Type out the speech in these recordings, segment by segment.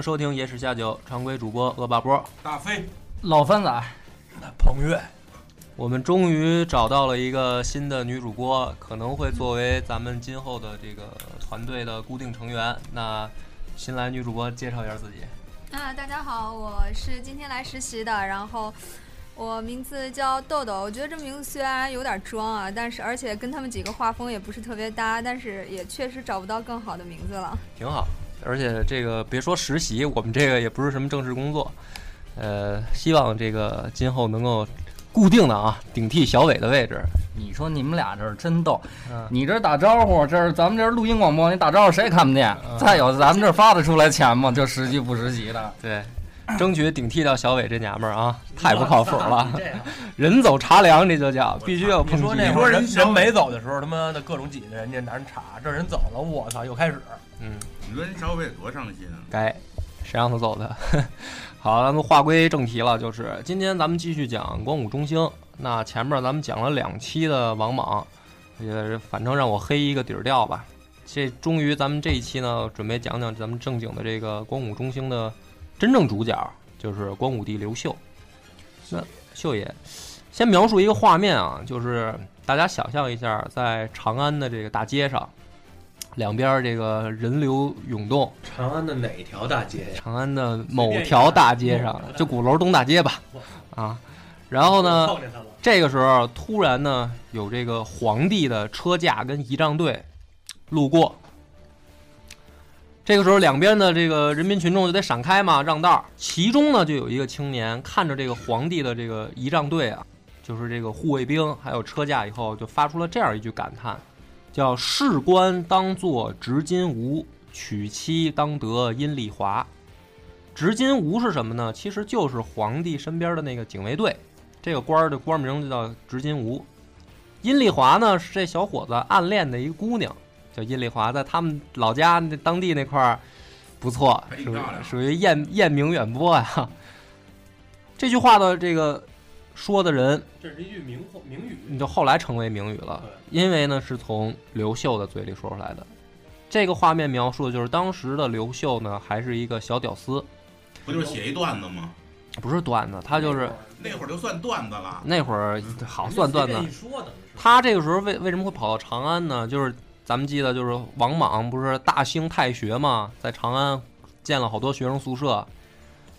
迎收听《野史下酒》，常规主播恶霸波。大飞、老番仔，彭越，我们终于找到了一个新的女主播，可能会作为咱们今后的这个团队的固定成员。那新来女主播介绍一下自己。啊，大家好，我是今天来实习的，然后我名字叫豆豆。我觉得这名字虽然有点装啊，但是而且跟他们几个画风也不是特别搭，但是也确实找不到更好的名字了。挺好，而且这个别说实习，我们这个也不是什么正式工作，呃，希望这个今后能够固定的啊顶替小伟的位置。你说你们俩这是真逗，嗯，你这儿打招呼，这是咱们这儿录音广播，你打招呼谁也看不见。嗯再有，咱们这儿发得出来钱吗？就实习不实习的，对，争取顶替到小伟这娘们儿啊，太不靠谱了。人走茶凉，这就叫必须要抨击。你说那会儿人人没走的时候，他妈的各种挤兑人家拿人查，这人走了，我操，又开始。嗯，你说人小伟多伤心啊！该谁让他走的？好，咱们话归正题了，就是今天咱们继续讲光武中兴。那前面咱们讲了两期的王莽，也反正让我黑一个底儿掉吧。这终于咱们这一期呢，准备讲讲咱们正经的这个光武中兴的真正主角，就是光武帝刘秀。那秀爷，先描述一个画面啊，就是大家想象一下，在长安的这个大街上，两边儿这个人流涌动，长安的哪条大街呀？长安的某条大街上，就鼓楼东大街吧，啊，然后呢。这个时候突然呢，有这个皇帝的车驾跟仪仗队路过。这个时候，两边的这个人民群众就得闪开嘛，让道儿。其中呢，就有一个青年看着这个皇帝的这个仪仗队啊，就是这个护卫兵还有车驾以后，就发出了这样一句感叹，叫“士官当作执金吾，娶妻当得阴丽华”。执金吾是什么呢？其实就是皇帝身边的那个警卫队。这个官儿的官名就叫执金吾。阴丽华呢是这小伙子暗恋的一个姑娘，叫阴丽华，在他们老家那当地那块儿不错，属属于艳艳名远播呀。这句话的这个说的人，这是一句名名语。你就后来成为名语了，因为呢是从刘秀的嘴里说出来的。这个画面描述的就是当时的刘秀呢，还是一个小屌丝，不就是写一段子吗？不是段子，他就是那会儿就算段子了。那会儿好算段子。他这个时候为为什么会跑到长安呢？就是咱们记得，就是王莽不是大兴太学嘛，在长安建了好多学生宿舍，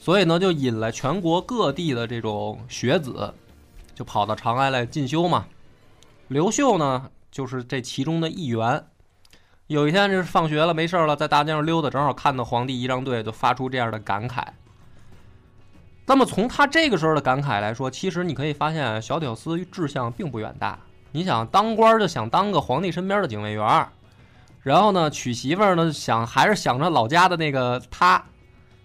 所以呢就引来全国各地的这种学子，就跑到长安来进修嘛。刘秀呢就是这其中的一员。有一天就是放学了没事儿了，在大街上溜达，正好看到皇帝仪仗队，就发出这样的感慨。那么从他这个时候的感慨来说，其实你可以发现，小屌丝志向并不远大。你想当官就想当个皇帝身边的警卫员，然后呢娶媳妇儿呢想还是想着老家的那个他，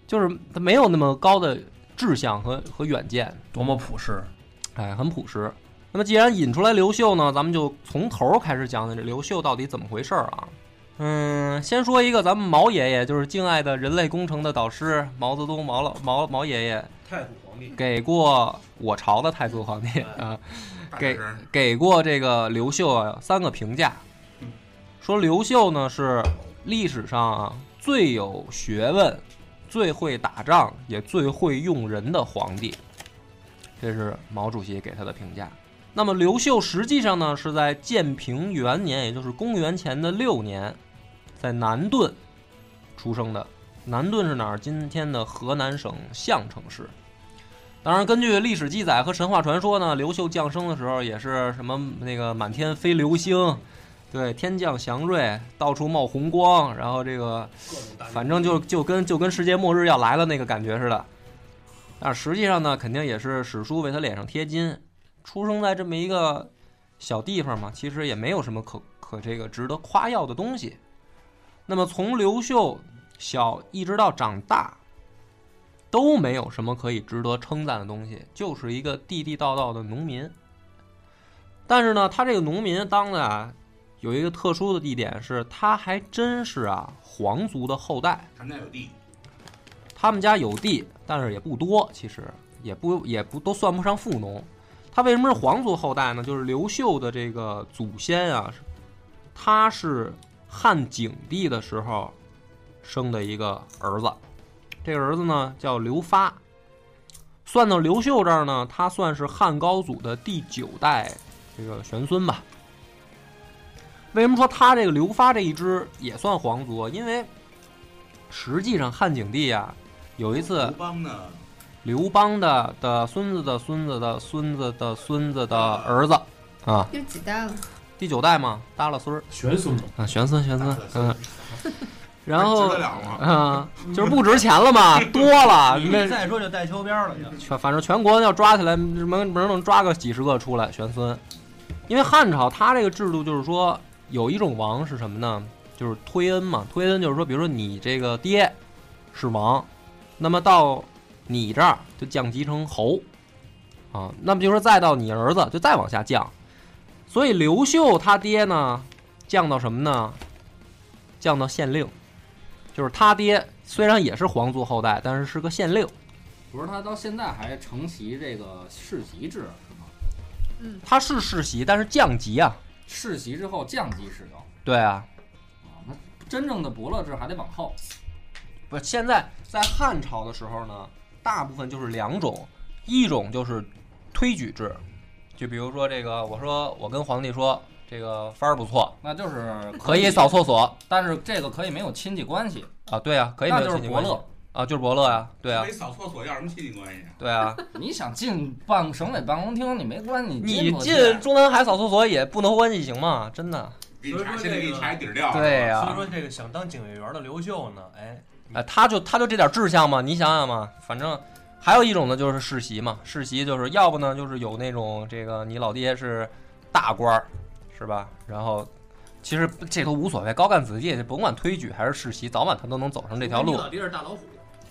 就是他没有那么高的志向和和远见，多么朴实。哎，很朴实。那么既然引出来刘秀呢，咱们就从头开始讲讲这刘秀到底怎么回事儿啊？嗯，先说一个咱们毛爷爷，就是敬爱的人类工程的导师毛泽东毛老毛毛爷爷，太祖皇帝。给过我朝的太祖皇帝啊，给给过这个刘秀啊三个评价，说刘秀呢是历史上啊最有学问、最会打仗，也最会用人的皇帝，这是毛主席给他的评价。那么刘秀实际上呢是在建平元年，也就是公元前的六年，在南顿出生的。南顿是哪儿？今天的河南省项城市。当然，根据历史记载和神话传说呢，刘秀降生的时候也是什么那个满天飞流星，对，天降祥瑞，到处冒红光，然后这个反正就就跟就跟世界末日要来了那个感觉似的。但实际上呢，肯定也是史书为他脸上贴金。出生在这么一个小地方嘛，其实也没有什么可可这个值得夸耀的东西。那么从刘秀小一直到长大，都没有什么可以值得称赞的东西，就是一个地地道道的农民。但是呢，他这个农民当的啊，有一个特殊的地点是，他还真是啊皇族的后代。他们家有地，他们家有地，但是也不多，其实也不也不都算不上富农。他为什么是皇族后代呢？就是刘秀的这个祖先啊，他是汉景帝的时候生的一个儿子，这个儿子呢叫刘发。算到刘秀这儿呢，他算是汉高祖的第九代这个玄孙吧。为什么说他这个刘发这一支也算皇族？因为实际上汉景帝啊，有一次刘邦呢，刘邦的的孙子的孙子的孙子的孙子的儿子啊，有几代了？第九代嘛，耷拉孙儿。玄孙嘛，啊，玄孙玄孙，嗯，然后？嗯，就是不值钱了嘛，多了，那再说就带秋边了就。全反正全国要抓起来，门门能抓个几十个出来玄孙，因为汉朝他这个制度就是说有一种王是什么呢？就是推恩嘛，推恩就是说，比如说你这个爹是王，那么到你这儿就降级成侯，啊，那么就是说再到你儿子就再往下降，所以刘秀他爹呢降到什么呢？降到县令，就是他爹虽然也是皇族后代，但是是个县令。不是他到现在还承袭这个世袭制是吗？他是世袭，但是降级啊。世袭之后降级使用对啊，啊，那真正的伯乐制还得往后。不，现在在汉朝的时候呢，大部分就是两种，一种就是推举制，就比如说这个，我说我跟皇帝说这个番儿不错，那就是可以扫厕所但是这个可以没有亲戚关系，啊，对啊，可以没那就是伯有亲戚关系乐。啊，就是伯乐呀，对啊没，扫厕所要什么亲戚关系啊？对啊，你想进办省委办公厅，你没关系，你进中南海扫厕所也不能关系行吗？真的，给你查，所以说现在给你这个查一底儿掉。对呀所以说这个想当警卫员的刘秀呢，哎，哎，他就他就这点志向嘛，你想想嘛，反正还有一种呢，就是世袭嘛，世袭就是要不呢就是有那种这个你老爹是大官儿，是吧？然后其实这都无所谓，高干子弟甭管推举还是世袭，早晚他都能走上这条路。老爹是大老虎，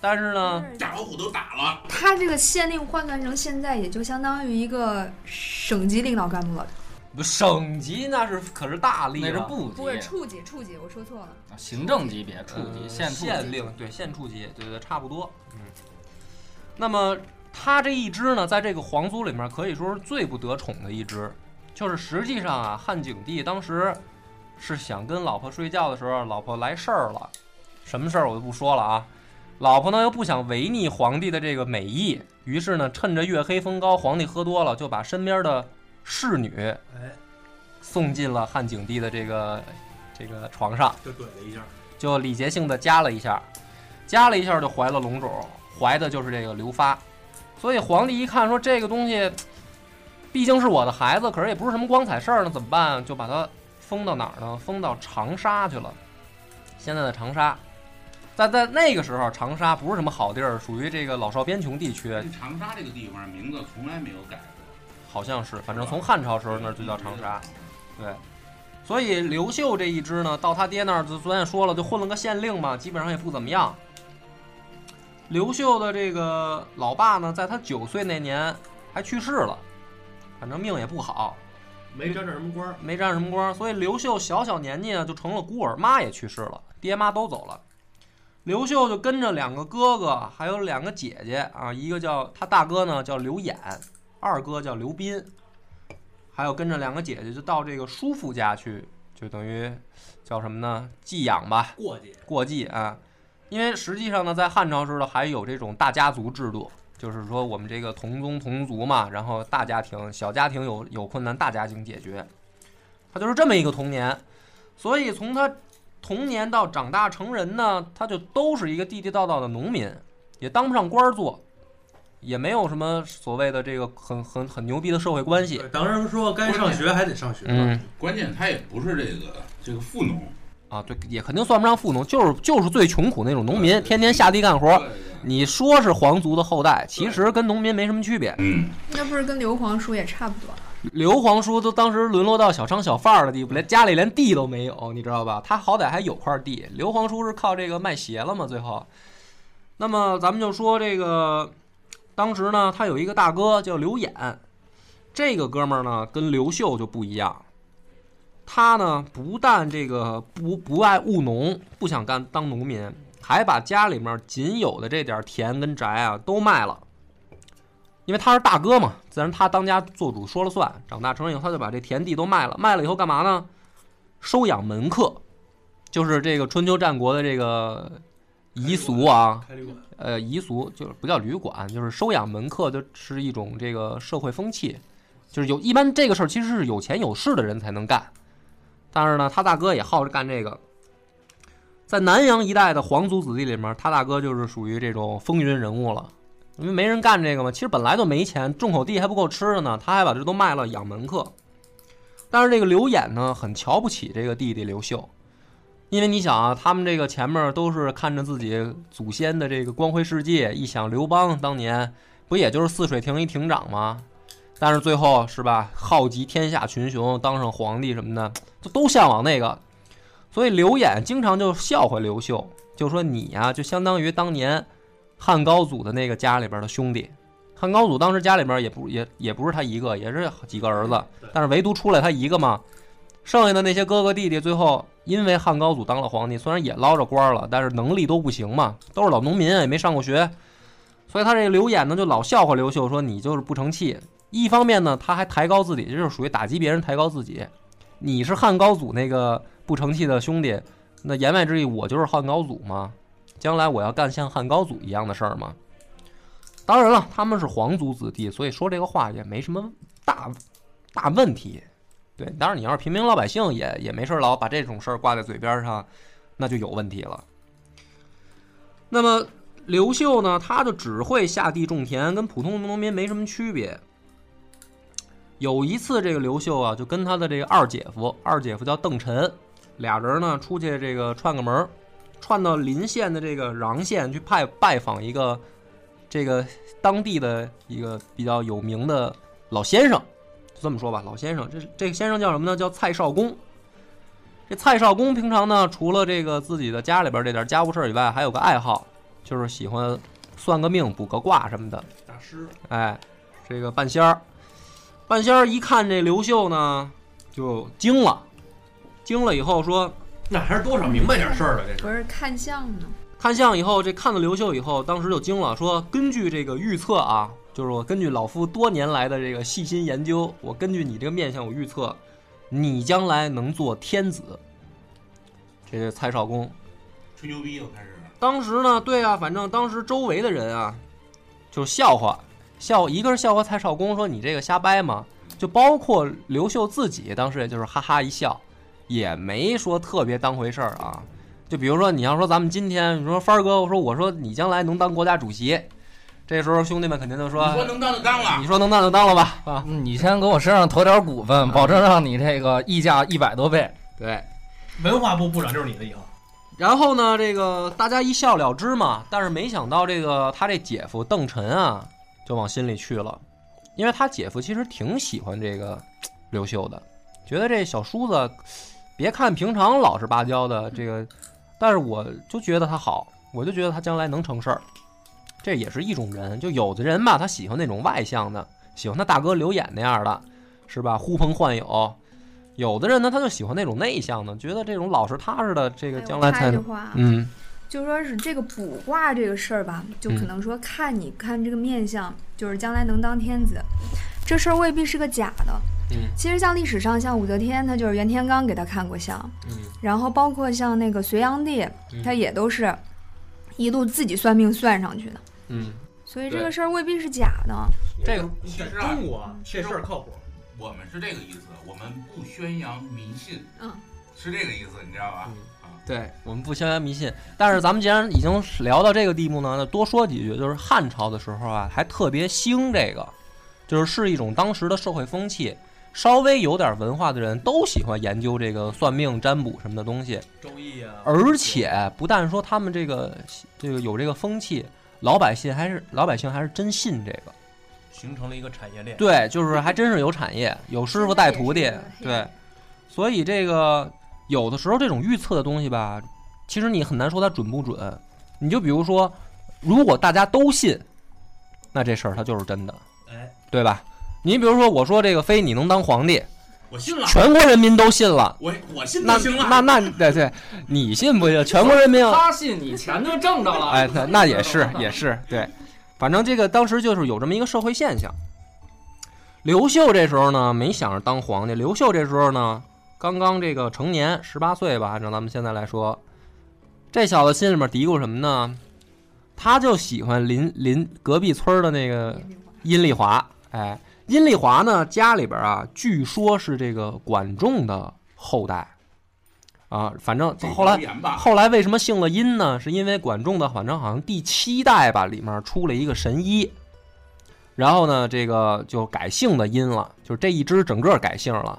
但是呢，大老虎都打了，他这个县令换算成现在，也就相当于一个省级领导干部了。不省级那是可是大吏那是了部级不是处级，处级，我说错了。啊行政级别处级呃县处级县令对县处级，对对差不多。嗯，那么他这一支呢，在这个皇族里面可以说是最不得宠的一支，就是实际上啊，汉景帝当时是想跟老婆睡觉的时候，老婆来事儿了，什么事儿我就不说了啊。老婆呢又不想违逆皇帝的这个美意，于是呢趁着月黑风高，皇帝喝多了，就把身边的侍女哎，送进了汉景帝的这个这个床上。就怼了一下。就礼节性的夹了一下，夹了一下就怀了龙种，怀的就是这个刘发。所以皇帝一看说这个东西，毕竟是我的孩子，可是也不是什么光彩事儿，呢怎么办？就把他封到哪儿呢？封到长沙去了。现在的长沙，在在那个时候，长沙不是什么好地儿，属于这个老少边穷地区，长沙这个地方名字从来没有改过，好像是，反正从汉朝时候那儿就叫长沙。对，所以刘秀这一支呢，到他爹那儿，就昨天说了，就混了个县令嘛，基本上也不怎么样。刘秀的这个老爸呢，在他九岁那年还去世了，反正命也不好，没沾着什么光，没沾什么光，所以刘秀小小年纪呢就成了孤儿，妈也去世了，爹妈都走了。刘秀就跟着两个哥哥，还有两个姐姐啊，一个叫他大哥呢叫刘演，二哥叫刘斌，还有跟着两个姐姐就到这个叔父家去，就等于叫什么呢？寄养吧，过继过继啊。因为实际上呢，在汉朝时候还有这种大家族制度，就是说我们这个同宗同族嘛，然后大家庭、小家庭有有困难，大家庭解决。他就是这么一个童年，所以从他童年到长大成人呢，他就都是一个地地道道的农民，也当不上官儿做，也没有什么所谓的这个很很很牛逼的社会关系。当然说该上学还得上学嘛。嗯关键他也不是这个这个富农，啊，对，也肯定算不上富农，就是就是最穷苦那种农民，天天下地干活。你说是皇族的后代，其实跟农民没什么区别。嗯，那不是跟刘皇叔也差不多？刘皇叔都当时沦落到小商小贩的地步，连家里连地都没有，你知道吧？他好歹还有块地。刘皇叔是靠这个卖鞋了嘛，最后。那么咱们就说这个，当时呢，他有一个大哥叫刘演，这个哥们儿呢跟刘秀就不一样，他呢不但这个不不爱务农，不想干当农民，还把家里面仅有的这点田跟宅啊都卖了。因为他是大哥嘛，自然他当家做主说了算。长大成人以后，他就把这田地都卖了，卖了以后干嘛呢？收养门客，就是这个春秋战国的这个遗俗啊，开旅馆，呃，遗俗就是不叫旅馆，就是收养门客，就是一种这个社会风气，就是有一般这个事儿其实是有钱有势的人才能干，但是呢，他大哥也好着干这个。在南阳一带的皇族子弟里面，他大哥就是属于这种风云人物了，因为没人干这个嘛。其实本来就没钱，种口地还不够吃的呢，他还把这都卖了养门客。但是这个刘演呢，很瞧不起这个弟弟刘秀，因为你想啊，他们这个前面都是看着自己祖先的这个光辉事迹，一想刘邦当年不也就是泗水亭一亭长吗？但是最后是吧，浩集天下群雄，当上皇帝什么的，就都向往那个。所以刘演经常就笑话刘秀，就说你呀、就相当于当年汉高祖的那个家里边的兄弟。汉高祖当时家里边也不也也不是他一个，也是几个儿子，但是唯独出来他一个嘛。剩下的那些哥哥弟弟，最后因为汉高祖当了皇帝，虽然也捞着官了，但是能力都不行嘛，都是老农民，也没上过学，所以他这个刘演呢，就老笑话刘秀说你就是不成器。一方面呢，他还抬高自己，这就是属于打击别人，抬高自己。你是汉高祖那个不成器的兄弟，那言外之意，我就是汉高祖吗？将来我要干像汉高祖一样的事儿吗？当然了，他们是皇族子弟，所以说这个话也没什么大大问题。对，当然你要是平民老百姓也也没事老把这种事儿挂在嘴边上，那就有问题了。那么刘秀呢，他就只会下地种田，跟普通农民没什么区别。有一次，这个刘秀啊，就跟他的这个二姐夫，二姐夫叫邓晨，俩人呢出去这个串个门儿，串到临县的这个穰县去拜拜访一个这个当地的一个比较有名的老先生，就这么说吧，老先生，这这个先生叫什么呢？叫蔡少公。这蔡少公平常呢，除了这个自己的家里边这点家务事儿以外，还有个爱好，就是喜欢算个命、卜个卦什么的。大师，哎，这个半仙儿，半仙儿一看这刘秀呢，就惊了，惊了以后说，那还是多少明白点事儿了，这是。不是看相呢？看相以后，这看了刘秀以后，当时就惊了，说根据这个预测啊，就是我根据老夫多年来的这个细心研究，我根据你这个面相，我预测你将来能做天子。这是蔡少公，吹牛逼又开始。当时呢，对啊，反正当时周围的人啊，就笑话，笑一个是笑话蔡少公说你这个瞎掰嘛，就包括刘秀自己，当时也就是哈哈一笑，也没说特别当回事儿啊。就比如说，你要说咱们今天，你说帆儿哥，我说我说你将来能当国家主席，这时候兄弟们肯定就说，你说能当就当了你，说能当就当了吧，啊，嗯你先给我身上投点股份，保证让你这个溢价一百多倍。对。文化部部长就是你的以后。然后呢，这个大家一笑了之嘛，但是没想到这个他这姐夫邓晨啊，就往心里去了，因为他姐夫其实挺喜欢这个刘秀的，觉得这小叔子，别看平常老实巴交的这个，但是我就觉得他好，我就觉得他将来能成事儿，这也是一种人，就有的人吧，他喜欢那种外向的，喜欢他大哥刘演那样的，是吧？呼朋唤友。有的人呢，他就喜欢那种内向的，觉得这种老实踏实的，这个将来才能，嗯。就说是这个卜卦这个事儿吧，就可能说看你看这个面相，就是将来能当天子，这事儿未必是个假的。嗯其实像历史上，像武则天，她就是袁天罡给她看过相，嗯然后包括像那个隋炀帝，嗯他也都是一路自己算命算上去的，嗯，所以这个事儿未必是假的。这个其实啊，中国这事儿靠谱。我们是这个意思，我们不宣扬迷信，嗯，是这个意思，你知道吧？对我们不宣扬迷信，但是咱们既然已经聊到这个地步呢，那多说几句，就是汉朝的时候啊，还特别兴这个，就是是一种当时的社会风气。稍微有点文化的人都喜欢研究这个算命、占卜什么的东西，周易啊，而且不但说他们这个这个有这个风气，老百姓还是老百姓还是真信这个。形成了一个产业链。对，就是还真是有产业，有师傅带徒弟对，所以这个有的时候这种预测的东西吧，其实你很难说它准不准。你就比如说，如果大家都信，那这事儿它就是真的，哎，对吧？你比如说，我说这个非你能当皇帝，我信了，全国人民都信了，我我信那行了。那那对对，你信不信？全国人民他信你钱就挣着了。哎，那那也是也是对，反正这个当时就是有这么一个社会现象。刘秀这时候呢，没想着当皇帝。刘秀这时候呢，刚刚这个成年，十八岁吧，按照咱们现在来说，这小子心里面嘀咕什么呢？他就喜欢邻邻隔壁村的那个阴丽华。哎，阴丽华呢，家里边啊，据说是这个管仲的后代。啊，反正后来后来为什么姓了殷呢？是因为管仲的，反正好像第七代吧，里面出了一个神医，然后呢，这个就改姓的殷了，就是这一支整个改姓了。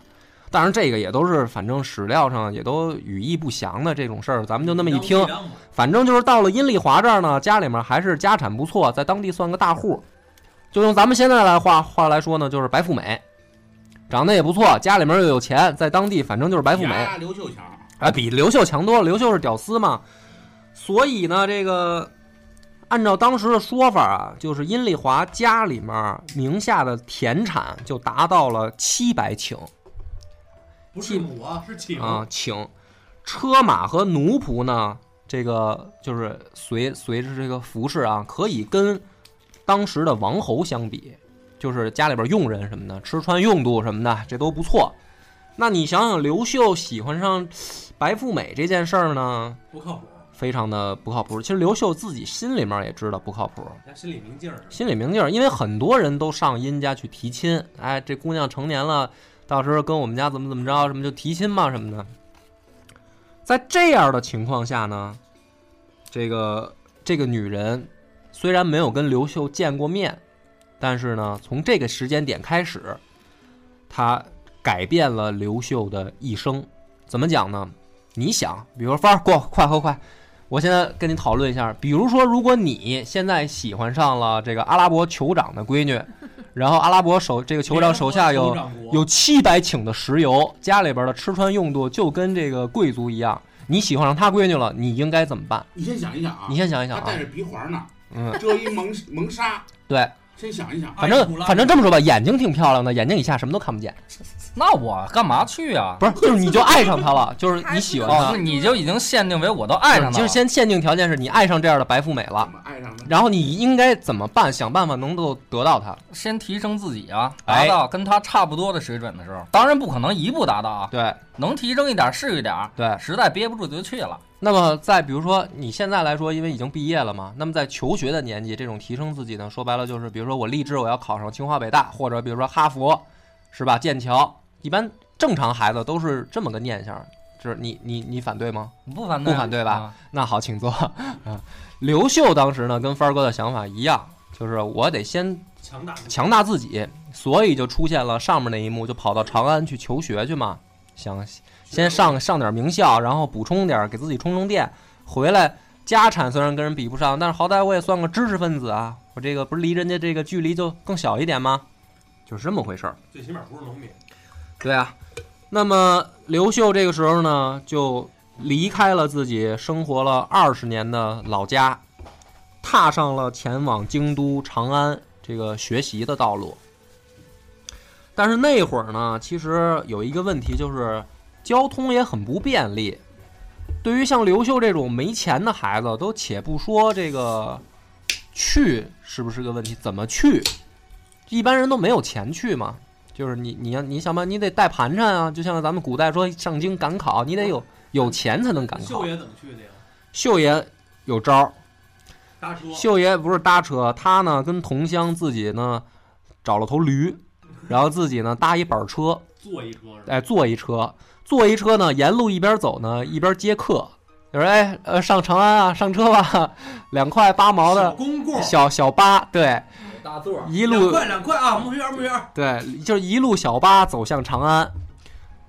当然，这个也都是反正史料上也都语义不详的这种事儿，咱们就那么一听。反正就是到了阴丽华这儿呢，家里面还是家产不错，在当地算个大户。就用咱们现在来话话来说呢，就是白富美，长得也不错，家里面又有钱，在当地反正就是白富美。刘秀强，啊，比刘秀强多了。刘秀是屌丝嘛，所以呢，这个按照当时的说法啊，就是阴丽华家里面名下的田产就达到了七百顷不是亩啊，是顷啊，顷车马和奴仆呢，这个就是随随着这个服饰啊，可以跟当时的王侯相比，就是家里边佣人什么的，吃穿用度什么的，这都不错。那你想想，刘秀喜欢上白富美这件事儿呢，不靠谱，非常的不靠谱。其实刘秀自己心里面也知道不靠谱，心里明镜儿。心里明镜儿，因为很多人都上殷家去提亲，哎，这姑娘成年了，到时候跟我们家怎么怎么着，什么就提亲嘛什么的。在这样的情况下呢，这个这个女人虽然没有跟刘秀见过面，但是呢，从这个时间点开始，他改变了刘秀的一生。怎么讲呢？你想，比如说，芳儿，过快快快！我现在跟你讨论一下，比如说，如果你现在喜欢上了这个阿拉伯酋长的闺女，然后阿拉伯手这个酋长手下有有七百顷的石油，家里边的吃穿用度就跟这个贵族一样，你喜欢上他闺女了，你应该怎么办？你先想一想啊，你先想一想啊他戴，着鼻环呢，嗯，遮一蒙蒙纱，对，先想一想，反正反正这么说吧，眼睛挺漂亮的，眼睛以下什么都看不见，那我干嘛去啊？不是，就是你就爱上她了，就是你喜欢哦，她那，你就已经限定为我都爱上他了。就是先限定条件是你爱上这样的白富美了，爱上？然后你应该怎么办？想办法能够得到她。先提升自己啊，哎达到跟他差不多的水准的时候，当然不可能一步达到啊，对能提升一点是一点儿，对，实在憋不住就去了。那么再比如说你现在来说，因为已经毕业了嘛，那么在求学的年纪，这种提升自己呢，说白了就是，比如说我立志我要考上清华北大，或者比如说哈佛，是吧？剑桥，一般正常孩子都是这么个念想。就是你你你反对吗？不反对，不反对吧啊？那好，请坐。啊，刘秀当时呢跟帆儿哥的想法一样，就是我得先强大强大自己，所以就出现了上面那一幕，就跑到长安去求学去嘛，想先上上点名校，然后补充点，给自己充充电，回来家产虽然跟人比不上，但是好歹我也算个知识分子啊，我这个不是离人家这个距离就更小一点吗？就是这么回事儿。最起码不是农民。对啊，那么刘秀这个时候呢，就离开了自己生活了二十年的老家，踏上了前往京都长安这个学习的道路。但是那会儿呢，其实有一个问题，就是交通也很不便利。对于像刘秀这种没钱的孩子，都且不说这个去是不是个问题，怎么去？一般人都没有钱去嘛。就是你你要你想吧，你得带盘缠啊，就像咱们古代说上京赶考，你得有有钱才能赶考秀。爷怎么去的呀？秀爷有招儿，搭车。秀爷不是搭车，他呢跟同乡自己呢找了头驴，然后自己呢搭一板车，坐一车？哎，坐一车，坐一车呢，沿路一边走呢，一边接客，就说哎，呃，上长安啊，上车吧，两块八毛小的公共小小巴，对，大座一路块两块啊，木园木园。对，就是一路小巴走向长安。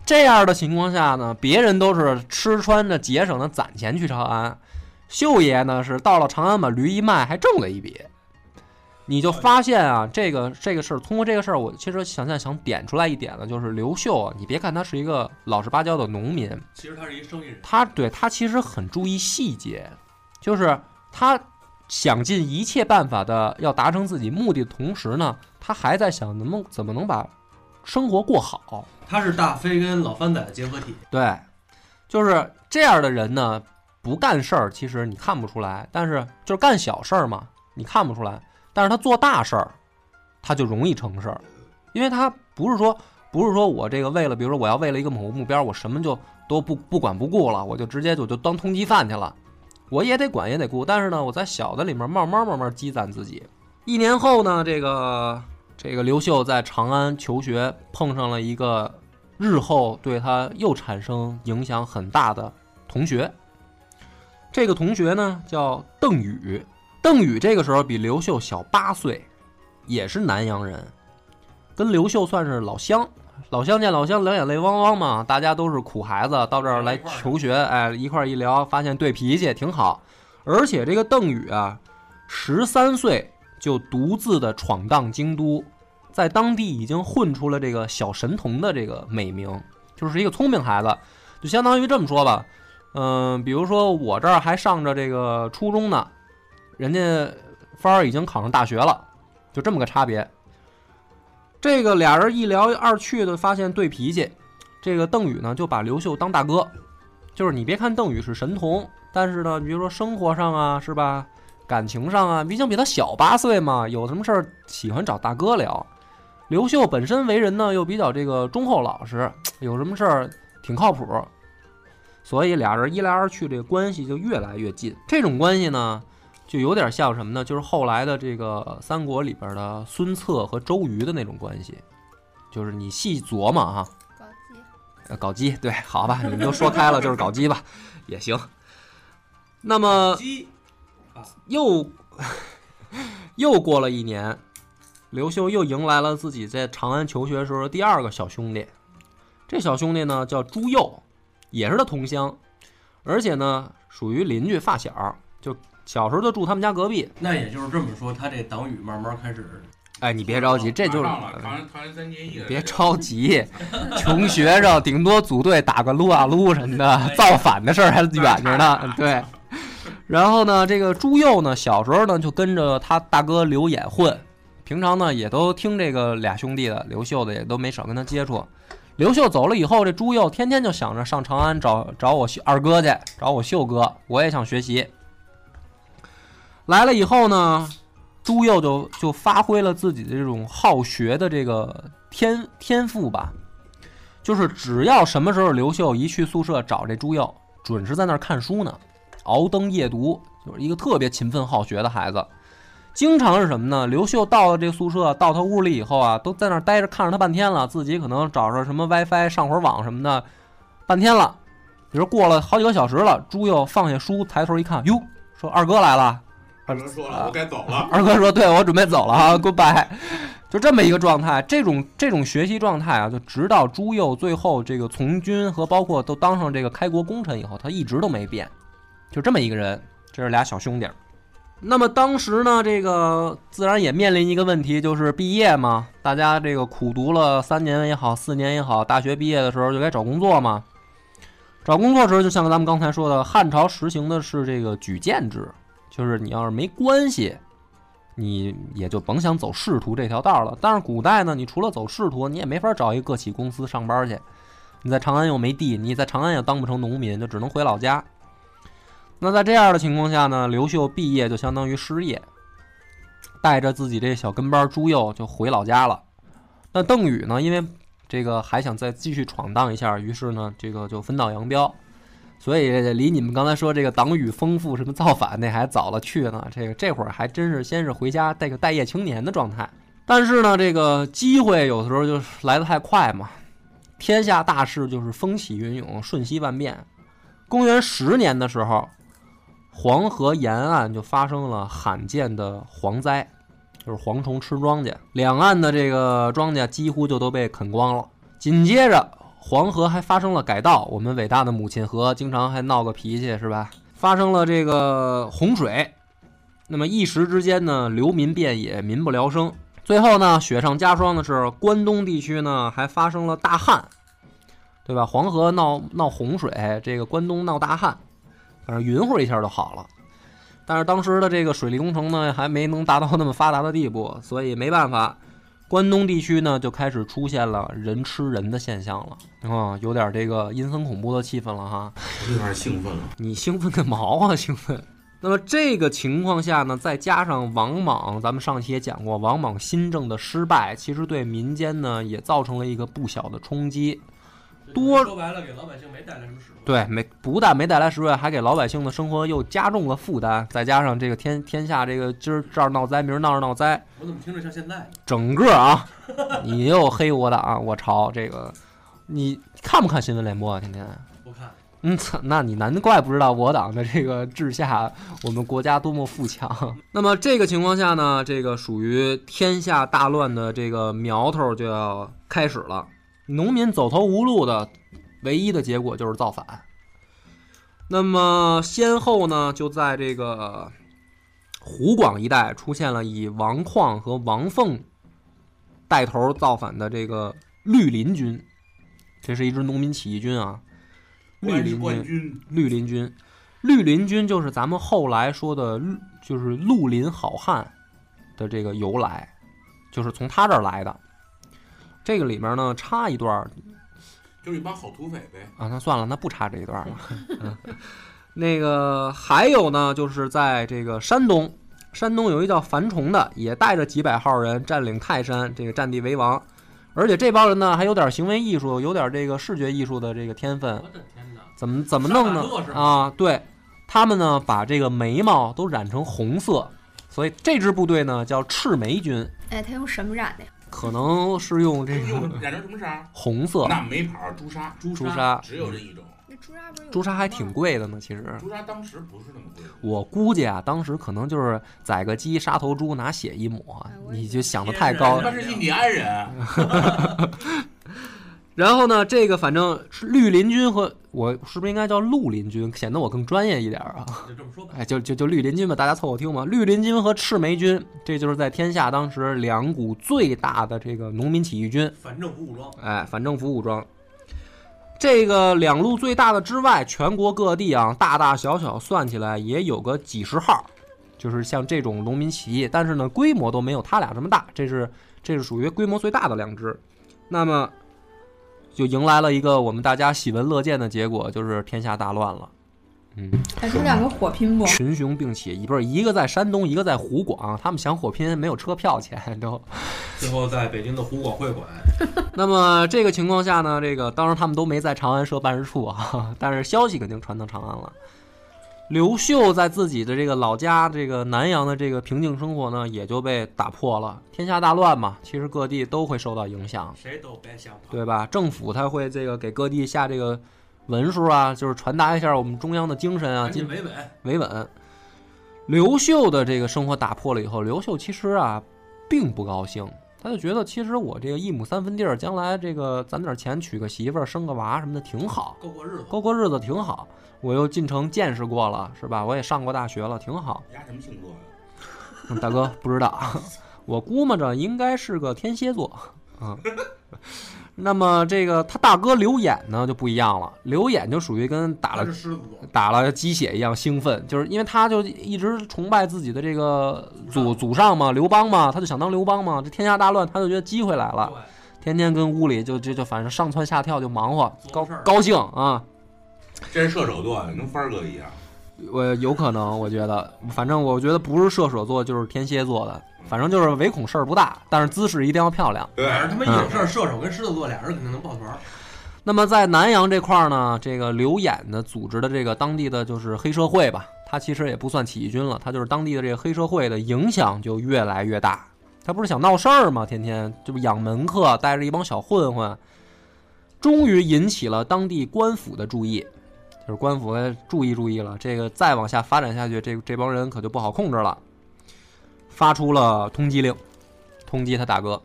这样的情况下呢，别人都是吃穿的节省的攒钱去长安，秀爷呢是到了长安把驴一卖，还挣了一笔。你就发现啊，这个这个事儿，通过这个事儿，我其实想想想点出来一点呢，就是刘秀啊，你别看他是一个老实巴交的农民，其实他是一生意人，他对他其实很注意细节，就是他想尽一切办法的要达成自己目的的同时呢，他还在想能不能怎么能把生活过好。他是大飞跟老番仔的结合体，对，就是这样的人呢，不干事儿其实你看不出来，但是就是干小事儿嘛，你看不出来，但是他做大事儿，他就容易成事儿，因为他不是说不是说我这个为了，比如说我要为了一个某个目标，我什么就都不不管不顾了，我就直接就就当通缉犯去了，我也得管也得顾，但是呢，我在小的里面慢慢慢慢积攒自己。一年后呢，这个这个刘秀在长安求学，碰上了一个日后对他又产生影响很大的同学。这个同学呢叫邓禹，邓禹这个时候比刘秀小八岁，也是南阳人，跟刘秀算是老乡。老乡见老乡，两眼泪汪汪嘛，大家都是苦孩子，到这儿来求学，哎，一块儿一聊，发现对脾气挺好。而且这个邓禹啊，十三岁就独自的闯荡京都，在当地已经混出了这个小神童的这个美名，就是一个聪明孩子。就相当于这么说吧，嗯、比如说我这儿还上着这个初中呢，人家芳儿已经考上大学了，就这么个差别。这个俩人一聊二去的，发现对脾气。这个邓禹呢，就把刘秀当大哥，就是你别看邓禹是神童，但是呢，比如说生活上啊，是吧？感情上啊，毕竟比他小八岁嘛，有什么事儿喜欢找大哥聊。刘秀本身为人呢，又比较这个忠厚老实，有什么事儿挺靠谱，所以俩人一来二去，这个关系就越来越近。这种关系呢，就有点像什么呢？就是后来的这个三国里边的孙策和周瑜的那种关系，就是你细琢磨哈，搞基。呃，搞基，对，好吧，你们都说开了，就是搞基吧，也行。那么又 又过了一年，刘秀又迎来了自己在长安求学时候的第二个小兄弟。这小兄弟呢叫朱佑，也是他同乡，而且呢属于邻居发小，就小时候就住他们家隔壁。那也就是这么说，他这党羽慢慢开始哎，你别着急，这就是别着急，穷学生顶多组队打个撸啊撸什么的，造反的事儿还远着呢。对，然后呢，这个朱佑呢，小时候呢就跟着他大哥刘演混，平常呢也都听这个俩兄弟的，刘秀的也都没少跟他接触。刘秀走了以后，这朱佑天天就想着上长安找找我秀二哥去，找我秀哥，我也想学习。来了以后呢，朱佑就就发挥了自己的这种好学的这个天天赋吧，就是只要什么时候刘秀一去宿舍找这朱佑，准是在那儿看书呢，熬灯夜读，就是一个特别勤奋好学的孩子。经常是什么呢？刘秀到了这宿舍，到他屋里以后啊，都在那儿待着看着他半天了，自己可能找着什么 WiFi 上会儿网什么的，半天了。比如过了好几个小时了，朱佑放下书，抬头一看，哟，说二哥来了。二哥说了，我该走了。二哥说：“对我准备走了啊，goodbye。”就这么一个状态，这种这种学习状态啊，就直到朱佑最后这个从军和包括都当上这个开国功臣以后，他一直都没变，就这么一个人。这是俩小兄弟儿。那么当时呢，这个自然也面临一个问题，就是毕业嘛，大家这个苦读了三年也好，四年也好，大学毕业的时候就该找工作嘛。找工作时候，就像咱们刚才说的，汉朝实行的是这个举荐制。就是你要是没关系，你也就甭想走仕途这条道了。但是古代呢，你除了走仕途，你也没法找一个个体公司上班去。你在长安又没地，你在长安也当不成农民，就只能回老家。那在这样的情况下呢，刘秀毕业就相当于失业，带着自己这小跟班朱佑就回老家了。那邓禹呢，因为这个还想再继续闯荡一下，于是呢，这个就分道扬镳。所以离你们刚才说这个党羽丰富什么造反那还早了去呢。这个这会儿还真是先是回家带个待业青年的状态。但是呢，这个机会有的时候就来得太快嘛。天下大事就是风起云涌，瞬息万变。公元十年的时候，黄河沿岸就发生了罕见的蝗灾，就是蝗虫吃庄稼，两岸的这个庄稼几乎就都被啃光了。紧接着，黄河还发生了改道，我们伟大的母亲河经常还闹个脾气，是吧？发生了这个洪水，那么一时之间呢，流民遍野，民不聊生。最后呢，雪上加霜的是关东地区呢，还发生了大旱，对吧？黄河闹闹洪水，这个关东闹大旱，反正匀乎一下就好了。但是当时的这个水利工程呢，还没能达到那么发达的地步，所以没办法，关东地区呢就开始出现了人吃人的现象了啊、有点这个阴森恐怖的气氛了哈。有点兴奋了。你兴奋个毛啊！兴奋。那么这个情况下呢，再加上王莽，咱们上期也讲过，王莽新政的失败，其实对民间呢也造成了一个不小的冲击。多说白了，给老百姓没带来什么实惠。对，没不但没带来实惠，还给老百姓的生活又加重了负担。再加上这个天天下这个今儿这儿闹灾，明儿那儿闹灾，我怎么听着像现在？整个啊，你又黑我的啊，我朝这个，你看不看新闻联播啊？天天？不看，嗯，操，那你难怪不知道我党的这个治下，我们国家多么富强。那么这个情况下呢，这个属于天下大乱的这个苗头就要开始了。农民走投无路的唯一的结果就是造反。那么先后呢，就在这个湖广一带出现了以王旷和王凤带头造反的这个绿林军，这是一支农民起义军啊。绿林军，绿林军，绿林军就是咱们后来说的，就是绿林好汉的这个由来，就是从他这儿来的。这个里面呢插一段儿就是一帮好土匪呗。啊，那算了，那不插这一段了。嗯，那个还有呢，就是在这个山东，山东有一叫樊崇的，也带着几百号人占领泰山，这个占地为王。而且这帮人呢，还有点行为艺术，有点这个视觉艺术的这个天分。我的天哪！怎么怎么弄呢啊，对，他们呢把这个眉毛都染成红色，所以这支部队呢叫赤眉军，哎，他用什么染的呀？可能是用这个染成什么色？红色那没跑，朱砂，朱朱砂。只有这一种。那朱砂不是朱砂还挺贵的呢，其实。朱砂当时不是那么贵。我估计啊，当时可能就是宰个鸡杀头猪，拿血一抹你就想的太高了。他是印第安人，然后呢，这个反正是绿林军和我是不是应该叫绿林军，显得我更专业一点啊？就这么说吧。哎，就就就绿林军吧，大家凑合听嘛。绿林军和赤眉军，这就是在天下当时两股最大的这个农民起义军，反政府武装，哎，反政府武装。这个两路最大的之外，全国各地啊，大大小小算起来也有个几十号，就是像这种农民起义，但是呢，规模都没有他俩这么大。这是这是属于规模最大的两支。那么，就迎来了一个我们大家喜闻乐见的结果，就是天下大乱了。嗯，哎，这两个火拼不？群雄并起，不是一个在山东，一个在湖广，他们想火拼没有车票钱都。最后在北京的湖广会馆，那么这个情况下呢，这个当然他们都没在长安设办事处啊，但是消息肯定传到长安了。刘秀在自己的这个老家，这个南阳的这个平静生活呢，也就被打破了。天下大乱嘛，其实各地都会受到影响，谁都别想跑。对吧？政府他会这个给各地下这个文书啊，就是传达一下我们中央的精神啊，今维稳，维稳。刘秀的这个生活打破了以后，刘秀其实啊并不高兴，他就觉得其实我这个一亩三分地儿，将来这个攒点钱娶个媳妇儿、生个娃什么的挺好，够过日子。过过日子挺好。我又进城见识过了，是吧？我也上过大学了，挺好。压什么星座呀？嗯大哥不知道，我估摸着应该是个天蝎座啊。那么这个他大哥刘演呢就不一样了，刘演就属于跟打了打了鸡血一样兴奋，就是因为他就一直崇拜自己的这个祖祖上嘛，刘邦嘛，他就想当刘邦嘛。这天下大乱，他就觉得机会来了，天天跟屋里就就就反正上蹿下跳就忙活，高高兴啊。这是射手座，跟帆儿哥一样。我有可能，我觉得，反正我觉得不是射手座就是天蝎座的，反正就是唯恐事儿不大，但是姿势一定要漂亮。对，反正他妈一有事儿，射手跟狮子座俩人肯定能抱团儿。那么在南阳这块儿呢，这个刘演呢组织的这个当地的就是黑社会吧，他其实也不算起义军了，他就是当地的这个黑社会的影响就越来越大。他不是想闹事儿吗？天天这不养门客，带着一帮小混混。终于引起了当地官府的注意，就是官府该注意注意了，这个再往下发展下去，这这帮人可就不好控制了，发出了通缉令，通缉他大哥。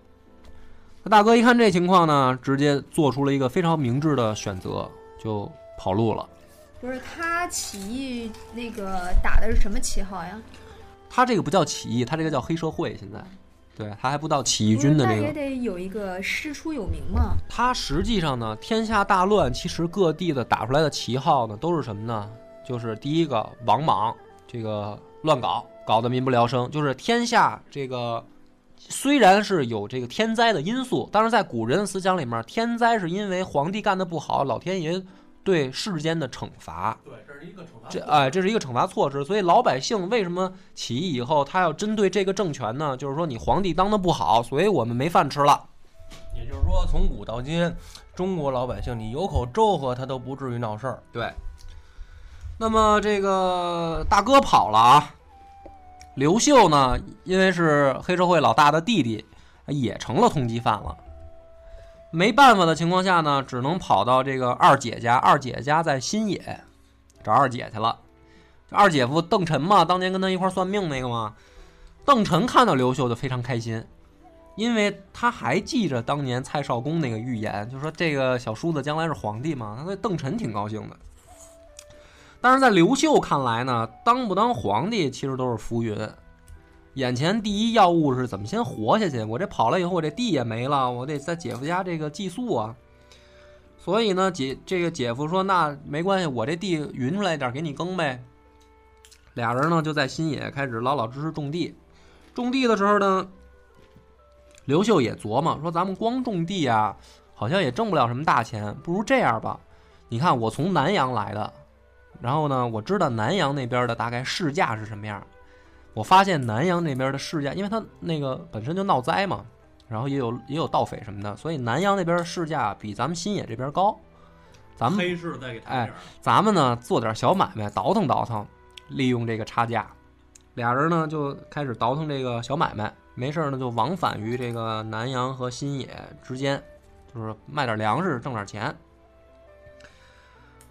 他大哥一看这情况呢，直接做出了一个非常明智的选择，就跑路了。不是他起义那个打的是什么旗号呀？他这个不叫起义，他这个叫黑社会。现在，对他还不到起义军的那也这个。得有一个师出有名嘛。他实际上呢，天下大乱，其实各地的打出来的旗号呢，都是什么呢？就是第一个王莽，这个乱搞，搞得民不聊生。就是天下这个虽然是有这个天灾的因素，但是在古人的思想里面，天灾是因为皇帝干的不好，老天爷对世间的惩罚。对，这是一个惩罚。这哎，这是一个惩罚措施，所以老百姓为什么起义以后，他要针对这个政权呢？就是说你皇帝当的不好，所以我们没饭吃了。也就是说，从古到今，中国老百姓你有口咒喝，他都不至于闹事儿。对。那么这个大哥跑了啊，刘秀呢，因为是黑社会老大的弟弟，也成了通缉犯了。没办法的情况下呢，只能跑到这个二姐家。二姐家在新野，找二姐去了。二姐夫邓晨嘛，当年跟他一块算命那个嘛。邓晨看到刘秀就非常开心，因为他还记着当年蔡少公那个预言，就说这个小叔子将来是皇帝嘛。他对邓晨挺高兴的。但是在刘秀看来呢，当不当皇帝其实都是浮云。眼前第一要务是怎么先活下去。我这跑了以后，我这地也没了，我得在姐夫家这个寄宿啊。所以呢，姐这个姐夫说：“那没关系，我这地匀出来点给你耕呗。”俩人呢就在新野开始老老实实种地。种地的时候呢，刘秀也琢磨说：“咱们光种地啊，好像也挣不了什么大钱，不如这样吧。你看我从南阳来的。”然后呢，我知道南阳那边的大概市价是什么样。我发现南阳那边的市价，因为它那个本身就闹灾嘛，然后也有也有盗匪什么的，所以南阳那边的市价比咱们新野这边高。咱们黑市再给他哎咱们呢做点小买卖，倒腾倒腾，利用这个差价。俩人呢就开始倒腾这个小买卖，没事儿呢就往返于这个南阳和新野之间，就是卖点粮食挣点钱。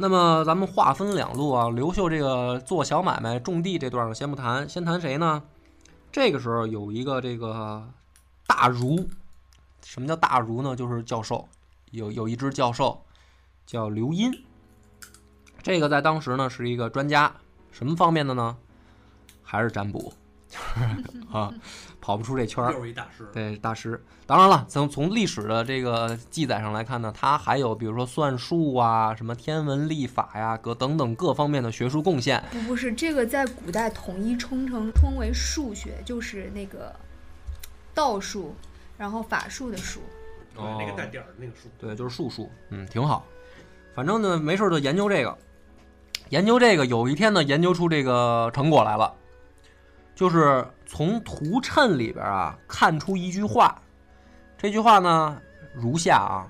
那么咱们划分两路啊，刘秀这个做小买卖种地这段呢先不谈，先谈谁呢？这个时候有一个这个大儒，什么叫大儒呢？就是教授，有有一支教授叫刘殷，这个在当时呢是一个专家，什么方面的呢？还是占卜，啊，跑不出这圈儿。又是一大师。对，大师。当然了，从从历史的这个记载上来看呢，他还有比如说算术啊、什么天文历法呀、各等等各方面的学术贡献。不不是这个在古代统一称成称为数学，就是那个道术，然后法术的术。哦，那个带点儿的那个术。对，就是术数，嗯，挺好。反正呢，没事儿就研究这个，研究这个。有一天呢，研究出这个成果来了，就是从图谶里边啊看出一句话。这句话呢如下啊：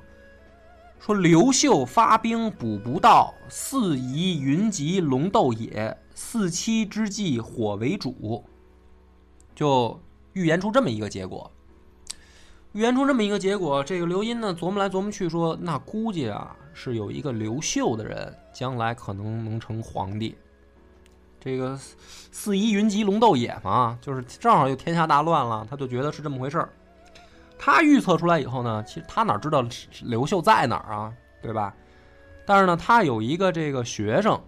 说刘秀发兵补不到，四夷云集龙斗也，四七之际火为主，就预言出这么一个结果。预言出这么一个结果，这个刘殷呢琢磨来琢磨去说，那估计啊是有一个刘秀的人，将来可能能成皇帝。这个四四夷云集龙斗野嘛，就是正好又天下大乱了，他就觉得是这么回事儿。他预测出来以后呢，其实他哪知道刘秀在哪儿啊，对吧？但是呢，他有一个这个学生，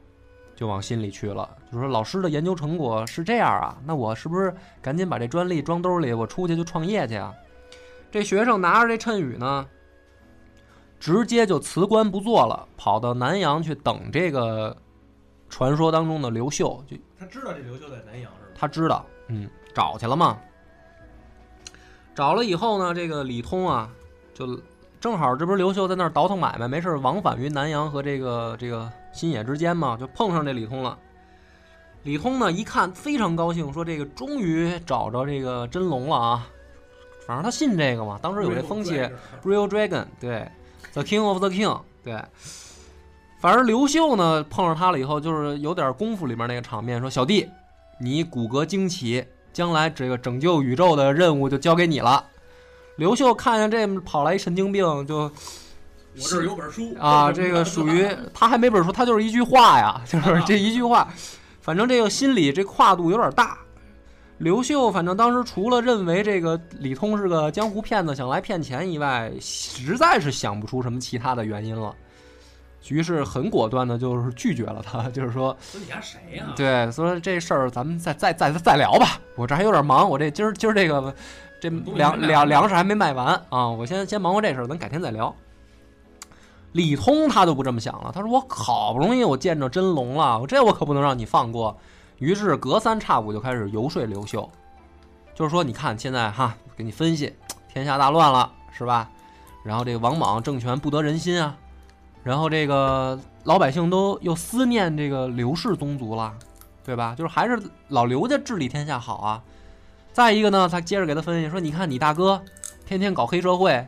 就往心里去了，就说老师的研究成果是这样啊，那我是不是赶紧把这专利装兜里，我出去就创业去啊？这学生拿着这谶语呢，直接就辞官不做了，跑到南阳去等这个传说当中的刘秀。就他知道这刘秀在南阳是吗？他知道，嗯，找去了嘛。找了以后呢，这个李通啊，就正好这不是刘秀在那儿倒腾买卖，没事儿往返于南阳和这个这个新野之间嘛，就碰上这李通了。李通呢一看非常高兴，说这个终于找着这个真龙了啊！反正他信这个嘛，当时有这风气。Real Dragon，对，The King of the King，对。反正刘秀呢碰上他了以后，就是有点功夫里面那个场面，说小弟，你骨骼惊奇，将来这个拯救宇宙的任务就交给你了。刘秀看见这跑来一神经病，就我这儿有本书啊，这个属于他还没本书，他就是一句话呀，就是这一句话，反正这个心理这跨度有点大。刘秀反正当时除了认为这个李通是个江湖骗子，想来骗钱以外，实在是想不出什么其他的原因了。于是很果断的，就是拒绝了他，就是说，说你家谁呀？对，说这事儿咱们再再再再聊吧，我这还有点忙，我这今儿今儿这个这粮粮粮食还没卖完啊，我先先忙活这事儿，咱改天再聊。李通他就不这么想了，他说我好不容易我见着真龙了，我这我可不能让你放过。于是隔三差五就开始游说刘秀，就是说你看现在哈，给你分析，天下大乱了是吧？然后这个王莽政权不得人心啊，然后这个老百姓都又思念这个刘氏宗族了，对吧？就是还是老刘家治理天下好啊。再一个呢，他接着给他分析说，你看你大哥天天搞黑社会。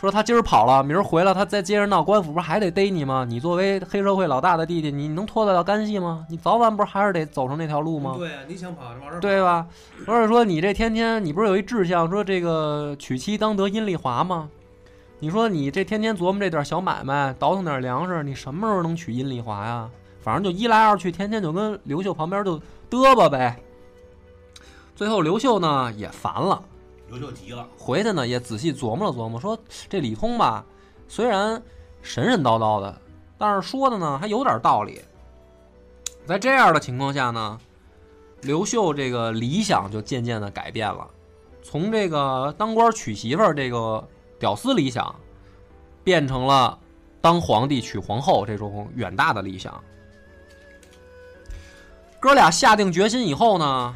说他今儿跑了，明儿回来，他再接着闹，官府不是还得逮你吗？你作为黑社会老大的弟弟，你能脱得了干系吗？你早晚不是还是得走上那条路吗？对呀，你想跑就往这儿对吧？或者说你这天天，你不是有一志向，说这个娶妻当得阴丽华吗？你说你这天天琢磨这点小买卖，倒腾点粮食，你什么时候能娶阴丽华呀？反正就一来二去，天天就跟刘秀旁边就嘚吧呗。最后刘秀呢也烦了。刘秀急了，回去呢也仔细琢磨了琢磨，说这李通吧，虽然神神叨叨的，但是说的呢还有点道理。在这样的情况下呢，刘秀这个理想就渐渐的改变了，从这个当官娶媳妇儿这个屌丝理想，变成了当皇帝娶皇后这种远大的理想。哥俩下定决心以后呢。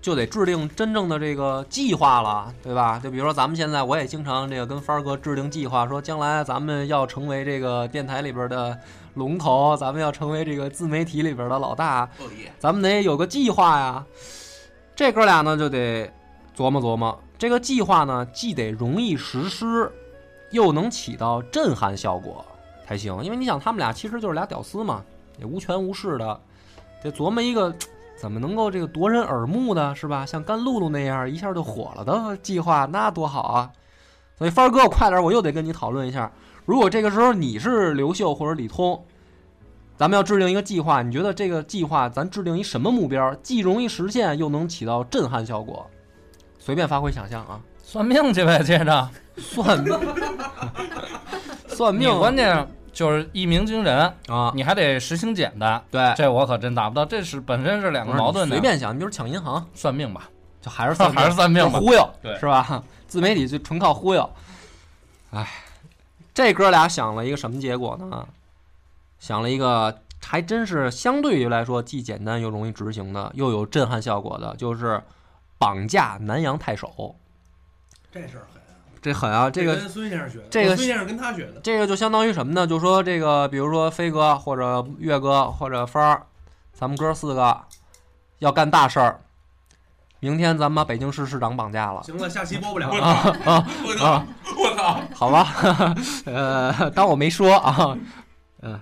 就得制定真正的这个计划了，对吧？就比如说咱们现在，我也经常这个跟帆儿哥制定计划，说将来咱们要成为这个电台里边的龙头，咱们要成为这个自媒体里边的老大，咱们得有个计划呀。这哥俩呢就得琢磨琢磨，这个计划呢既得容易实施，又能起到震撼效果才行。因为你想，他们俩其实就是俩屌丝嘛，也无权无势的，得琢磨一个。怎么能够这个夺人耳目的是吧？像甘露露那样一下就火了的计划，那多好啊！所以帆儿哥，快点，我又得跟你讨论一下。如果这个时候你是刘秀或者李通，咱们要制定一个计划，你觉得这个计划咱制定一什么目标，既容易实现，又能起到震撼效果？随便发挥想象啊！算命去呗，接着算命，算命，关键。就是一鸣惊人啊！你还得实行简单，对，这我可真达不到。这是本身是两个矛盾的。随便想，你比如抢银行，算命吧，就还是算 还是算命忽悠，对，是吧？自媒体就纯靠忽悠。哎，这哥俩想了一个什么结果呢？想了一个还真是相对于来说既简单又容易执行的，又有震撼效果的，就是绑架南阳太守。这事儿很。这狠啊！这个跟孙先生学的，这个孙先生跟他学的。这个就相当于什么呢？就说这个，比如说飞哥或者岳哥或者帆儿，咱们哥四个要干大事儿。明天咱们把北京市市长绑架了。行了，下期播不了 了啊啊！我操！我操！好吧，呃，当我没说啊。嗯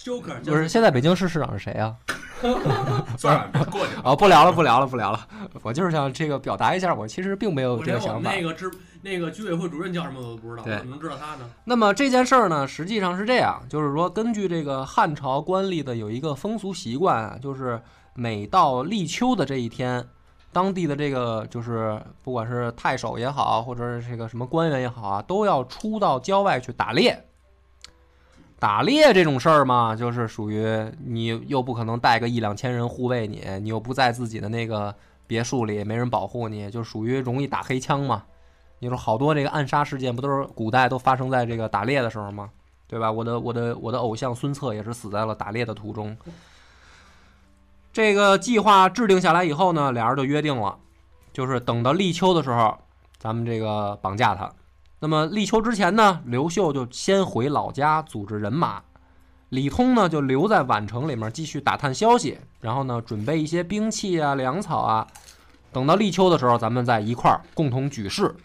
，Joker 不是，现在北京市市长是谁啊？算了，过去啊！不聊了，不聊了，不聊了。我就是想这个表达一下，我其实并没有这个想法。那个知那个居委会主任叫什么我都不知道，对，怎么能知道他呢？那么这件事儿呢，实际上是这样，就是说，根据这个汉朝官吏的有一个风俗习惯啊，就是每到立秋的这一天，当地的这个就是不管是太守也好，或者是这个什么官员也好啊，都要出到郊外去打猎。打猎这种事儿嘛，就是属于你又不可能带个一两千人护卫你，你又不在自己的那个别墅里，没人保护你，就属于容易打黑枪嘛。你说好多这个暗杀事件，不都是古代都发生在这个打猎的时候吗？对吧？我的我的我的偶像孙策也是死在了打猎的途中。这个计划制定下来以后呢，俩人就约定了，就是等到立秋的时候，咱们这个绑架他。那么立秋之前呢，刘秀就先回老家组织人马，李通呢就留在宛城里面继续打探消息，然后呢准备一些兵器啊、粮草啊，等到立秋的时候，咱们再一块儿共同举事。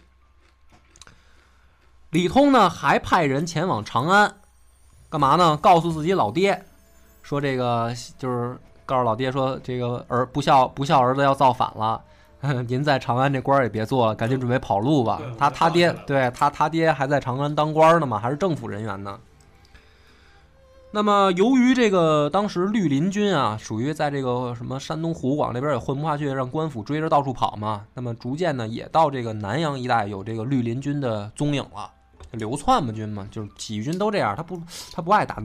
李通呢还派人前往长安，干嘛呢？告诉自己老爹，说这个就是告诉老爹说这个儿不孝不孝儿子要造反了，您在长安这官儿也别做了，赶紧准备跑路吧。他他爹对他他爹还在长安当官儿呢嘛，还是政府人员呢。那么，由于这个当时绿林军啊，属于在这个什么山东湖广那边也混不下去，让官府追着到处跑嘛。那么逐渐呢，也到这个南阳一带有这个绿林军的踪影了。流窜嘛军嘛，就是起义军都这样，他不他不爱打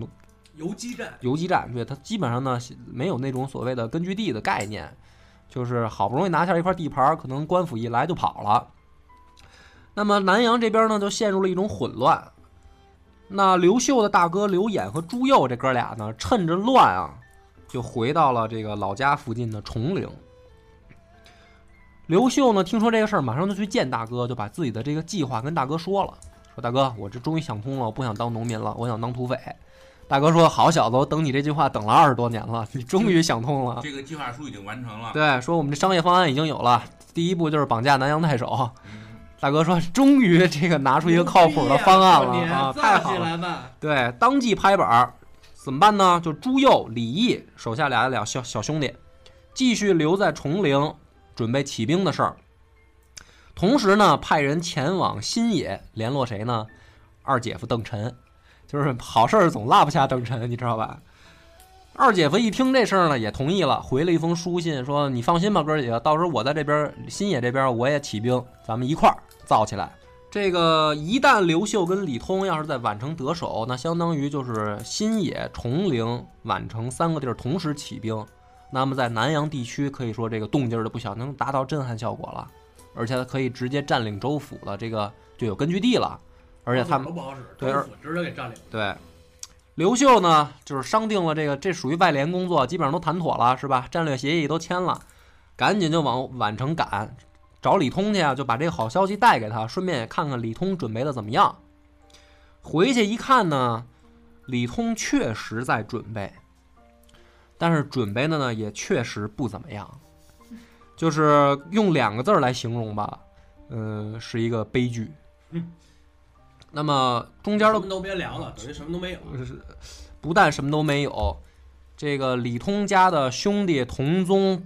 游击战，游击战，对他基本上呢没有那种所谓的根据地的概念，就是好不容易拿下一块地盘，可能官府一来就跑了。那么南阳这边呢，就陷入了一种混乱。那刘秀的大哥刘演和朱佑这哥俩呢，趁着乱啊，就回到了这个老家附近的崇陵。刘秀呢，听说这个事儿，马上就去见大哥，就把自己的这个计划跟大哥说了，说：“大哥，我这终于想通了，我不想当农民了，我想当土匪。”大哥说：“好小子，我等你这句话等了二十多年了，你 终于想通了。这个计划书已经完成了。对，说我们这商业方案已经有了，第一步就是绑架南阳太守。嗯大哥说：“终于这个拿出一个靠谱的方案了啊，造太好了！”起来吧！对，当即拍板儿，怎么办呢？就朱佑、李毅手下俩俩小小兄弟，继续留在崇陵，准备起兵的事儿。同时呢，派人前往新野联络谁呢？二姐夫邓晨，就是好事总落不下邓晨，你知道吧？二姐夫一听这事儿呢，也同意了，回了一封书信，说：“你放心吧，哥儿几个，到时候我在这边新野这边我也起兵，咱们一块儿造起来。”这个一旦刘秀跟李通要是在宛城得手，那相当于就是新野、崇陵、宛城三个地儿同时起兵，那么在南阳地区可以说这个动静儿就不小，能达到震撼效果了，而且可以直接占领州府了，这个就有根据地了，而且他们都不好使，对直接给占领。对，刘秀呢，就是商定了这个，这属于外联工作，基本上都谈妥了，是吧？战略协议都签了，赶紧就往宛城赶，找李通去啊，就把这个好消息带给他，顺便也看看李通准备的怎么样。回去一看呢，李通确实在准备，但是准备的呢也确实不怎么样，就是用两个字儿来形容吧，嗯、是一个悲剧。嗯那么中间的什么都别聊了，等于什么都没有。不但什么都没有，这个李通家的兄弟同宗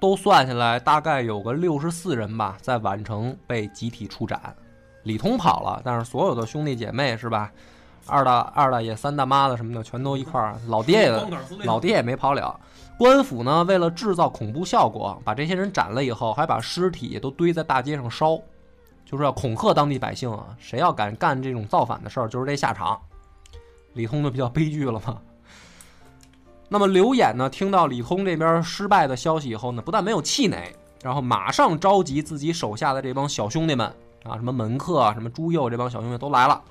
都算下来，大概有个六十四人吧，在宛城被集体处斩。李通跑了，但是所有的兄弟姐妹是吧？二大二大爷、三大妈的什么的，全都一块儿。老爹也 老爹也没跑了。官府呢，为了制造恐怖效果，把这些人斩了以后，还把尸体都堆在大街上烧，就是要恐吓当地百姓啊！谁要敢干这种造反的事儿，就是这下场。李通就比较悲剧了嘛。那么刘演呢，听到李通这边失败的消息以后呢，不但没有气馁，然后马上召集自己手下的这帮小兄弟们啊，什么门客啊，什么朱佑这帮小兄弟都来了。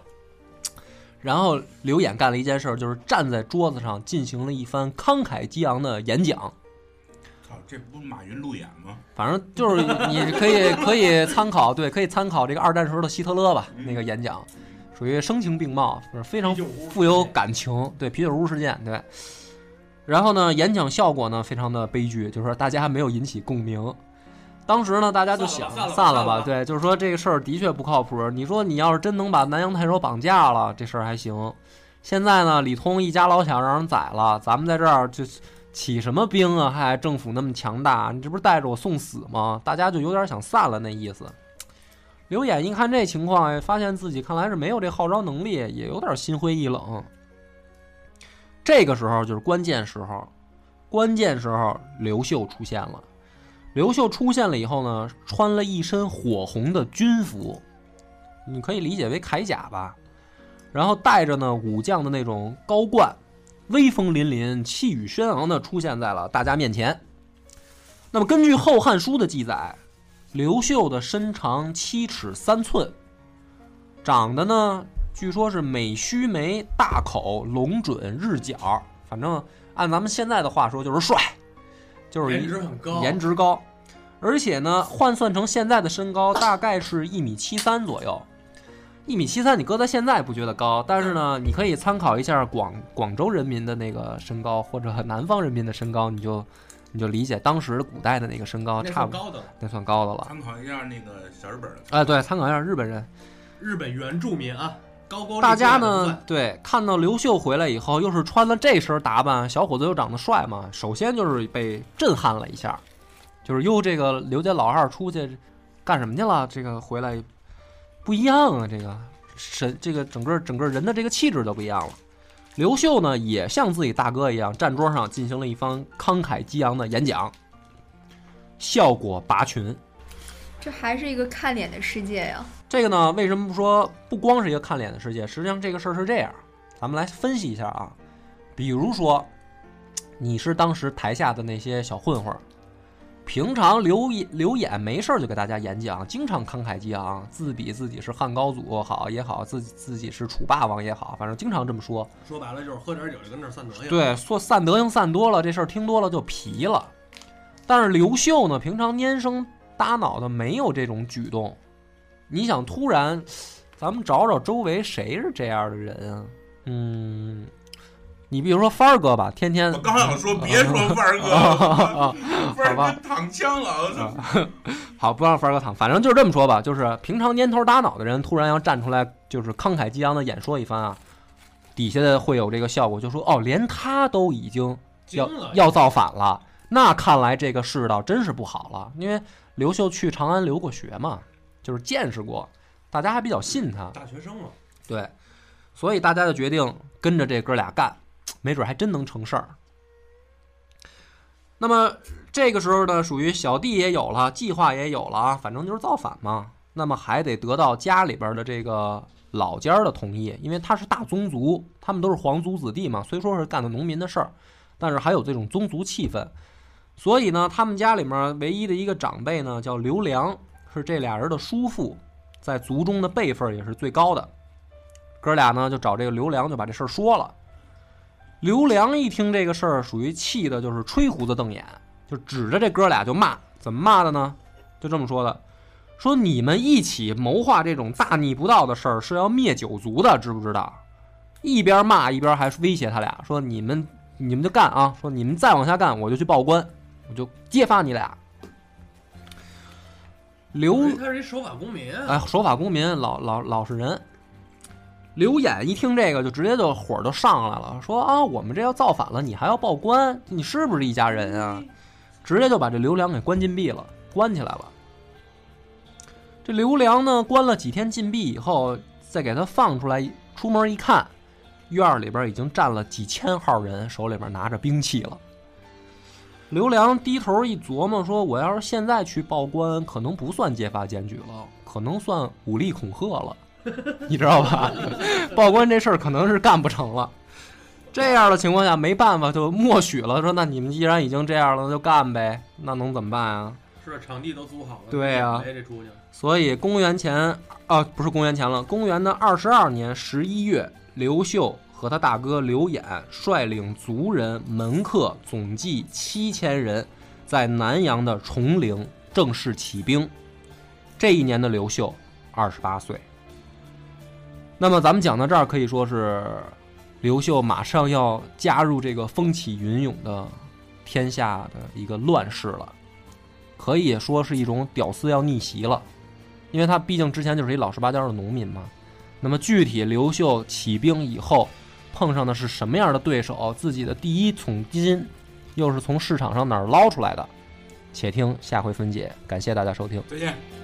然后刘演干了一件事，就是站在桌子上进行了一番慷慨激昂的演讲。操，这不是马云路演吗？反正就是你可以可以参考，对，可以参考这个二战时候的希特勒吧，那个演讲，属于声情并茂，就是非常富有感情，对啤酒屋事件，对。然后呢，演讲效果呢非常的悲剧，就是说大家没有引起共鸣。当时呢，大家就想散了吧散了，散了吧对，就是说这个事儿的确不靠谱。你说你要是真能把南洋太守绑架了，这事儿还行。现在呢，李通一家老小让人宰了，咱们在这儿就起什么兵啊？还政府那么强大，你这不是带着我送死吗？大家就有点想散了那意思。刘演一看这情况，发现自己看来是没有这号召能力，也有点心灰意冷。这个时候就是关键时候，关键时候刘秀出现了。刘秀出现了以后呢，穿了一身火红的军服，你可以理解为铠甲吧。然后带着呢武将的那种高冠，威风凛凛、气宇轩昂地出现在了大家面前。那么根据《后汉书》的记载，刘秀的身长七尺三寸，长得呢据说是美须眉、大口、龙准、日角，反正按咱们现在的话说就是帅，就是颜值很高，颜值高，而且呢，换算成现在的身高，大概是一米七三左右。一米七三，你搁在现在不觉得高，但是呢，你可以参考一下广广州人民的那个身高，或者南方人民的身高，你就你就理解当时古代的那个身高，差不多算高的。那算高的了。参考一下那个小日本的。哎，对，参考一下日本人。日本原住民啊，高高大家呢，对看到刘秀回来以后，又是穿了这身打扮，小伙子又长得帅嘛，首先就是被震撼了一下，就是哟，这个刘家老二出去干什么去了？这个回来不一样啊，这个神，这个整个整个人的这个气质都不一样了。刘秀呢，也像自己大哥一样，站桌上进行了一番慷慨激昂的演讲，效果拔群。这还是一个看脸的世界呀。这个呢，为什么说不光是一个看脸的世界？实际上这个事儿是这样，咱们来分析一下啊。比如说，你是当时台下的那些小混混儿，平常刘演刘演没事儿就给大家演讲，经常慷慨激昂，自比自己是汉高祖好也好，自己自己是楚霸王也好，反正经常这么说。说白了就是喝点酒就跟那儿散德行。对，说散德行散多了，这事儿听多了就皮了。但是刘秀呢，平常蔫声耷脑的，没有这种举动。你想突然，咱们找找周围谁是这样的人啊？嗯，你比如说帆儿哥吧，天天我刚想说别说范儿哥，啊，范儿哥躺枪了，好，不让帆儿哥躺，反正就是这么说吧，就是平常蔫头耷脑的人，突然要站出来，就是慷慨激昂的演说一番啊，底下的会有这个效果，就说哦，连他都已经要要造反了，那看来这个世道真是不好了。因为刘秀去长安留过学嘛，就是见识过，大家还比较信他，大学生嘛，对，所以大家就决定跟着这哥俩干，没准还真能成事儿。那么这个时候呢，属于小弟也有了，计划也有了啊，反正就是造反嘛。那么还得得到家里边的这个老家的同意，因为他是大宗族，他们都是皇族子弟嘛。虽说是干的农民的事儿，但是还有这种宗族气氛。所以呢，他们家里面唯一的一个长辈呢，叫刘良，是这俩人的叔父，在族中的辈分也是最高的。哥俩呢就找这个刘良，就把这事儿说了。刘良一听这个事儿，属于气的，就是吹胡子瞪眼，就指着这哥俩就骂。怎么骂的呢？就这么说的：说你们一起谋划这种大逆不道的事儿，是要灭九族的，知不知道？一边骂一边还威胁他俩，说你们你们就干啊！说你们再往下干，我就去报官，我就揭发你俩。刘哎他是一守法公民啊。哎，守法公民，老老老实人。刘演一听这个，就直接就火就上来了，说啊，我们这要造反了，你还要报官，你是不是一家人啊？直接就把这刘良给关禁闭了，关起来了。这刘良呢，关了几天禁闭以后，再给他放出来，出门一看，院里边已经站了几千号人，手里边拿着兵器了。刘良低头一琢磨，说：“我要是现在去报官，可能不算揭发检举了，可能算武力恐吓了，你知道吧？报官这事儿可能是干不成了。这样的情况下，没办法，就默许了。说那你们既然已经这样了，那就干呗。那能怎么办啊？是场地都租好了。对呀没这出去。所以公元前啊，不是公元前了，公元的二十二年十一月，刘秀和他大哥刘演率领族人、门客总计七千人，在南阳的崇陵正式起兵。这一年的刘秀二十八岁。那么咱们讲到这儿，可以说是刘秀马上要加入这个风起云涌的天下的一个乱世了，可以说是一种屌丝要逆袭了。因为他毕竟之前就是一老实巴交的农民嘛。那么具体刘秀起兵以后碰上的是什么样的对手，自己的第一桶金又是从市场上哪儿捞出来的？且听下回分解。感谢大家收听。再见。